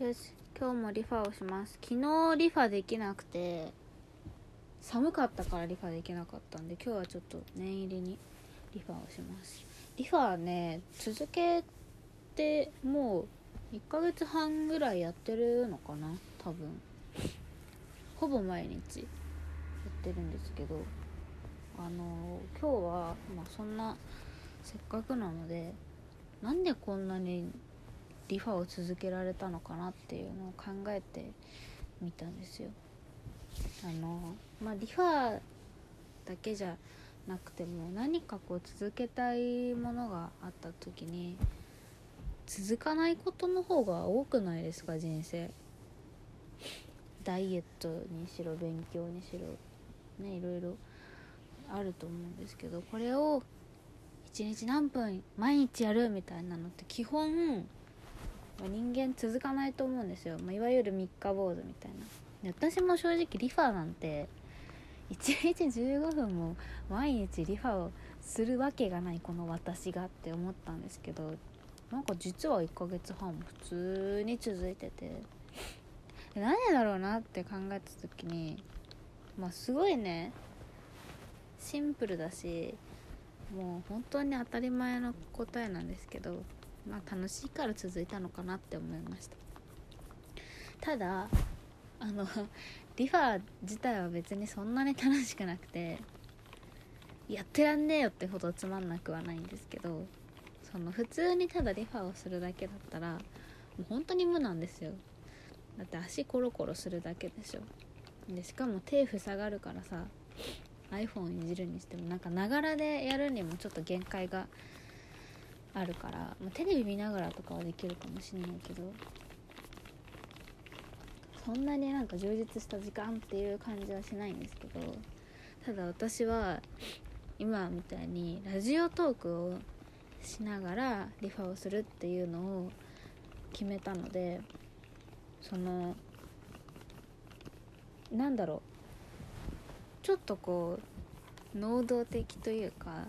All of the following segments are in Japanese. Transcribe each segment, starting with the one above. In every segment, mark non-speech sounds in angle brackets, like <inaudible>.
よし今日もリファをします。昨日リファできなくて寒かったからリファできなかったんで今日はちょっと念入りにリファをします。リファはね続けてもう1ヶ月半ぐらいやってるのかな多分。ほぼ毎日やってるんですけどあの今日は、まあ、そんなせっかくなのでなんでこんなにリファを続けられたのかなっていうのを考えてみたんですよ。あのまあリファだけじゃなくても何かこう続けたいものがあった時に続かないことの方が多くないですか人生。ダイエットにしろ勉強にしろねいろいろあると思うんですけどこれを1日何分毎日やるみたいなのって基本ま人間続かないと思うんですよ、まあ、いわゆる三日坊主みたいな。私も正直リファなんて1日15分も毎日リファをするわけがないこの私がって思ったんですけどなんか実は1ヶ月半普通に続いてて。何でだろうなって考えた時にまあすごいねシンプルだしもう本当に当たり前の答えなんですけどまあ楽しいから続いたのかなって思いました。ただあの <laughs> リファ自体は別にそんなに楽しくなくてやってらんねえよってほどつまんなくはないんですけどその普通にただリファをするだけだったらもう本当に無なんですよ。だって足コロコロするだけでしょ。でしかも手塞がるからさ iPhone いじるにしてもなんかながらでやるにもちょっと限界があるからまあ、テレビ見ながらとかはできるかもしれないけどそんなになんか充実した時間っていう感じはしないんですけどただ私は今みたいにラジオトークをしながらリファをするっていうのを決めたのでそのなんだろう。ちょっとこう能動的というか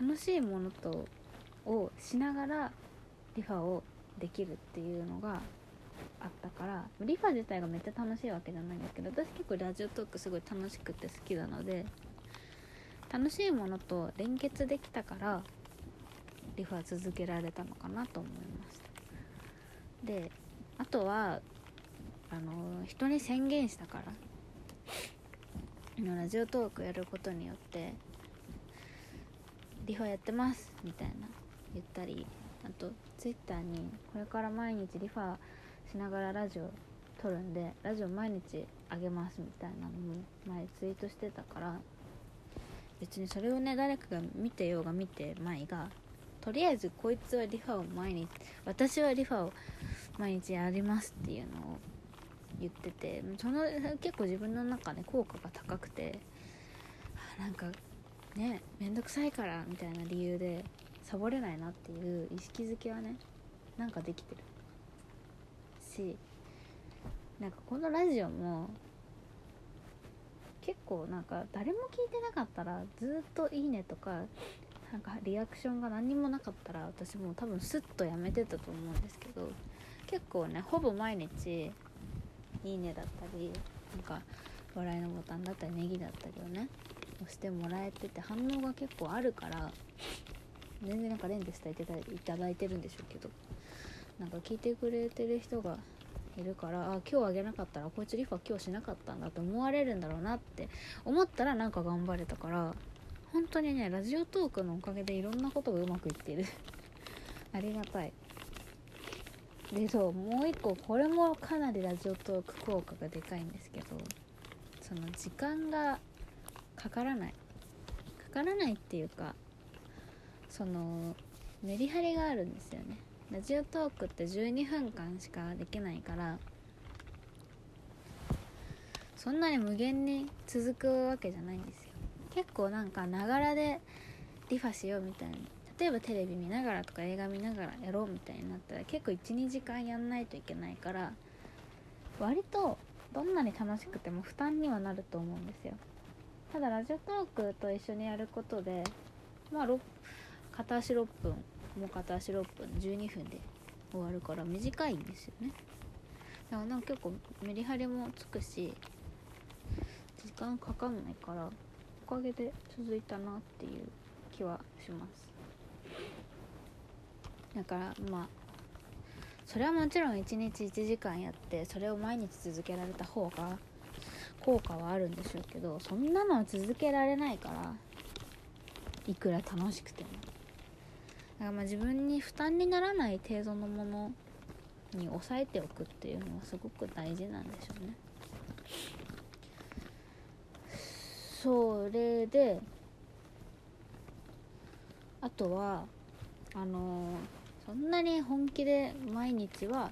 楽しいものとをしながらリファをできるっていうのがあったからリファ自体がめっちゃ楽しいわけじゃないんですけど私結構ラジオトークすごい楽しくて好きなので楽しいものと連結できたからリファ続けられたのかなと思いました。であとはあの人に宣言したからラジオトークやることによってリファやってますみたいな言ったりあとツイッターにこれから毎日リファしながらラジオ撮るんでラジオ毎日あげますみたいなのも前ツイートしてたから別にそれをね誰かが見てようが見てまいがとりあえずこいつはリファを毎日私はリファを毎日やりますっていうのを言っててその結構自分の中で効果が高くてなんかね面倒くさいからみたいな理由でサボれないなっていう意識づけはねなんかできてる。しなんかこのラジオも結構なんか誰も聞いてなかったらずっと「いいね」とかなんかリアクションが何にもなかったら私も多分スッとやめてたと思うんですけど結構ねほぼ毎日「いいね」だったりなんか笑いのボタンだったりネギだったりをねしてもらえてて反応が結構あるから全然なんか連でしていただいてるんでしょうけどなんか聞いてくれてる人がいるからあ今日あげなかったらこいつリファ今日しなかったんだと思われるんだろうなって思ったらなんか頑張れたから本当にねラジオトークのおかげでいろんなことがうまくいってる。<laughs> ありがたい。でそうもう一個これもかなりラジオトーク効果がでかいんですけどその時間がかからない。かからないっていうかそのメリハリがあるんですよね。ラジオトークって12分間しかできないからそんなに無限に続くわけじゃないんですよ。結構なんかながらでリファしようみたいに例えばテレビ見ながらとか映画見ながらやろうみたいになったら結構12時間やんないといけないから割とどんなに楽しくても負担にはなると思うんですよ。ただラジオトークと一緒にやることでまあ片足6分もう片足6分12分で終わるから短いんですよね。だからなんか結構メリハリもつくし時間かかんないからおかげで続いたなっていう気はします。だからまあそれはもちろん1日1時間やってそれを毎日続けられた方が効果はあるんでしょうけどそんなのは続けられないからいくら楽しくても。だからまあ自分に負担にならない程度のものに抑えておくっていうのはすごく大事なんでしょうね。それであとはあのそんなに本気で毎日は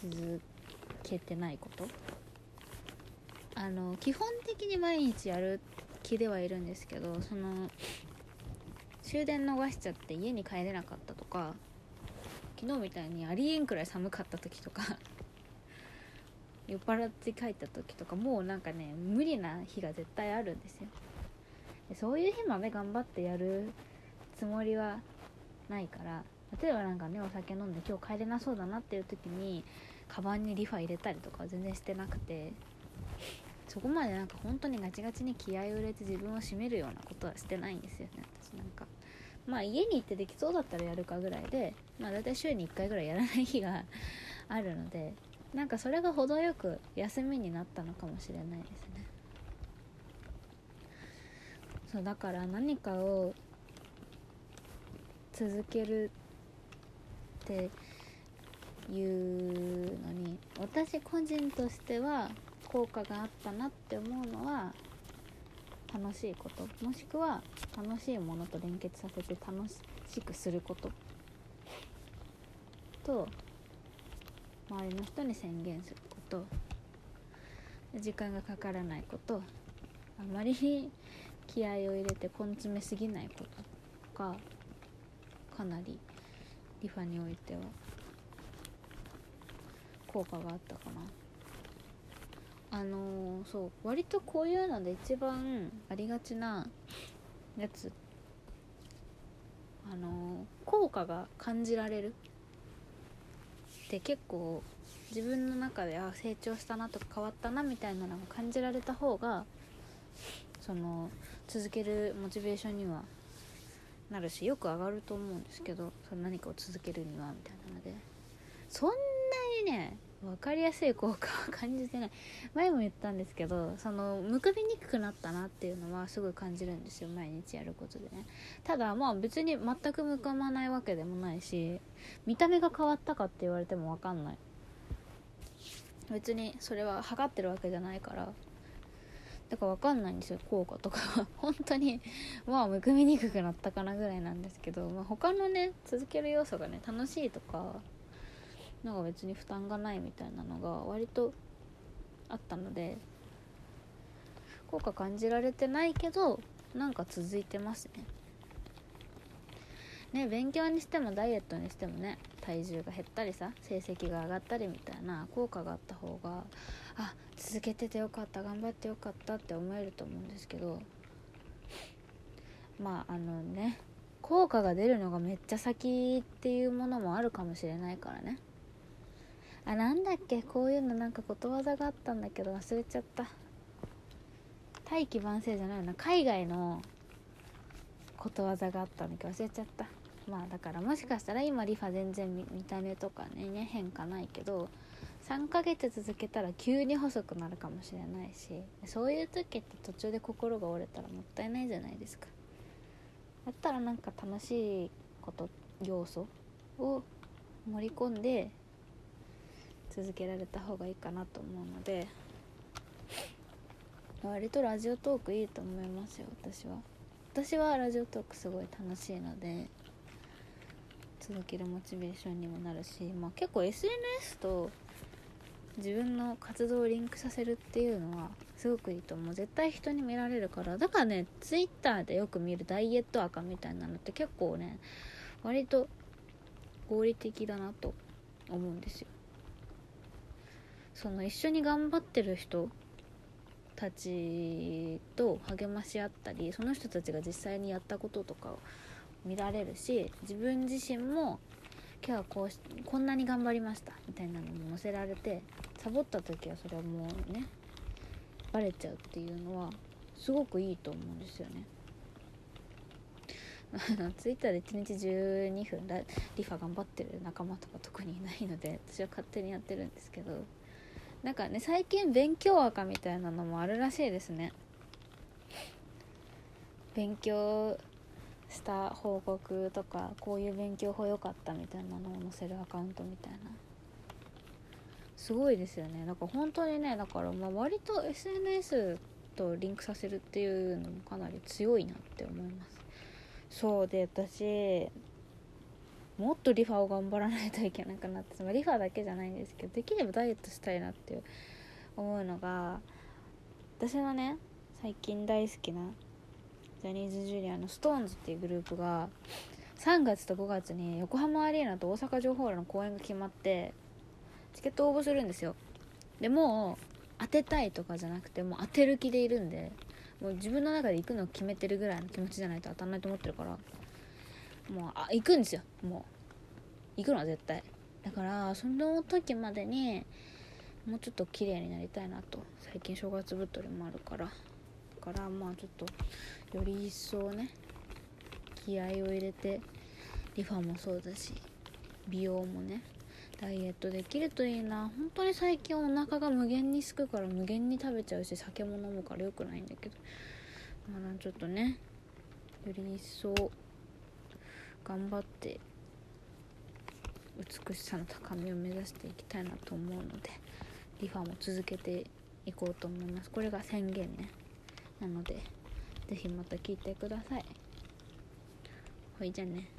続けてないこと。あの基本的に毎日やる気ではいるんですけどその終電逃しちゃって家に帰れなかったとか昨日みたいにありえんくらい寒かった時とか <laughs> 酔っ払って帰った時とかもうなんかね無理な日が絶対あるんですよ。でそういう日まで頑張ってやるつもりはないから例えばなんかねお酒飲んで今日帰れなそうだなっていう時にカバンにリファ入れたりとかは全然してなくてそこまでなんか本当にガチガチに気合を入れて自分を締めるようなことはしてないんですよね。私なんかまあ家に行ってできそうだったらやるかぐらいでまあ大体週に1回ぐらいやらない日があるのでなんかそれが程よく休みになったのかもしれないですね。そうだから何かを続けるっていうのに私個人としては効果があったなって思うのは楽しいこと。もしくは楽しいものと連結させて楽しくすること。と周りの人に宣言すること。時間がかからないこと。あまり気合を入れて根詰めすぎないこと。がかなりリファにおいては。効果があったかな。あのー、そう割とこういうので一番ありがちなやつあのー、効果が感じられるって結構自分の中であ成長したなとか変わったなみたいなのが感じられた方がその続けるモチベーションにはなるしよく上がると思うんですけどその何かを続けるにはみたいなのでそんなにね分かりやすい効果は <laughs> 感じてない。前も言ったんですけどそのむくみにくくなったなっていうのはすごい感じるんですよ。毎日やることでね。ただまあ別に全くむかまないわけでもないし見た目が変わったかって言われても分かんない。別にそれは測ってるわけじゃないから。だから分かんないんですよ。効果とかは。<laughs> 本当にまあむくみにくくなったかなぐらいなんですけど、まあ、他のね続ける要素がね楽しいとかなんか別に負担がないみたいなのが割とあったので効果感じられてないけどなんか続いてますね。ね勉強にしてもダイエットにしてもね体重が減ったりさ成績が上がったりみたいな効果があった方があ続けててよかった頑張ってよかったって思えると思うんですけどまああのね効果が出るのがめっちゃ先っていうものもあるかもしれないからね。あなんだっけ？こういうのなんかことわざがあったんだけど忘れちゃった。大器晩成じゃないな。海外のことわざがあったんだけど忘れちゃった。まあだからもしかしたら今リファ全然見た目とかねね変化ないけど3ヶ月続けたら急に細くなるかもしれないしそういう時って途中で心が折れたらもったいないじゃないですか。だったらなんか楽しいこと要素を盛り込んで続けられた方がいいかなと思うので割とラジオトークいいと思いますよ私は。私はラジオトークすごい楽しいので続けるモチベーションにもなるし、まあ、結構 SNS と自分の活動をリンクさせるっていうのはすごくいいと思う。絶対人に見られるから。だからね Twitter でよく見るダイエット赤みたいなのって結構ね割と合理的だなと思うんですよ。その一緒に頑張ってる人たちと励まし合ったりその人たちが実際にやったこととかを見られるし自分自身も今日はこうしこんなに頑張りましたみたいなのも載せられてサボった時はそれはもうねバレちゃうっていうのはすごくいいと思うんですよね。<laughs> あのツイッターで1日12分リファ頑張ってる仲間とか特にいないので私は勝手にやってるんですけど。なんかね最近勉強赤みたいなのもあるらしいですね。勉強した報告とかこういう勉強法良かったみたいなのを載せるアカウントみたいな。すごいですよね。だから本当にねだからまあ割と SNS とリンクさせるっていうのもかなり強いなって思います。そうで私もっとリファを頑張らないといけなくなって、まあ、リファだけじゃないんですけどできればダイエットしたいなって思うのが私のね最近大好きなジャニーズジュニアの SixTONES っていうグループが3月と5月に横浜アリーナと大阪城ホールの公演が決まってチケット応募するんですよ。でもう当てたいとかじゃなくてもう当てる気でいるんでもう自分の中で行くのを決めてるぐらいの気持ちじゃないと当たんないと思ってるからもうあ行くんですよ。もう。行くのは絶対。だからその時までにもうちょっと綺麗になりたいなと。最近正月太りもあるから。だからまあちょっとより一層ね気合を入れてリファもそうだし美容もねダイエットできるといいな。本当に最近お腹が無限にすくから無限に食べちゃうし酒も飲むから良くないんだけど。まだちょっとねより一層頑張って美しさの高みを目指していきたいなと思うのでリファも続けていこうと思います。これが宣言ね。なので是非また聞いてください。ほいじゃね。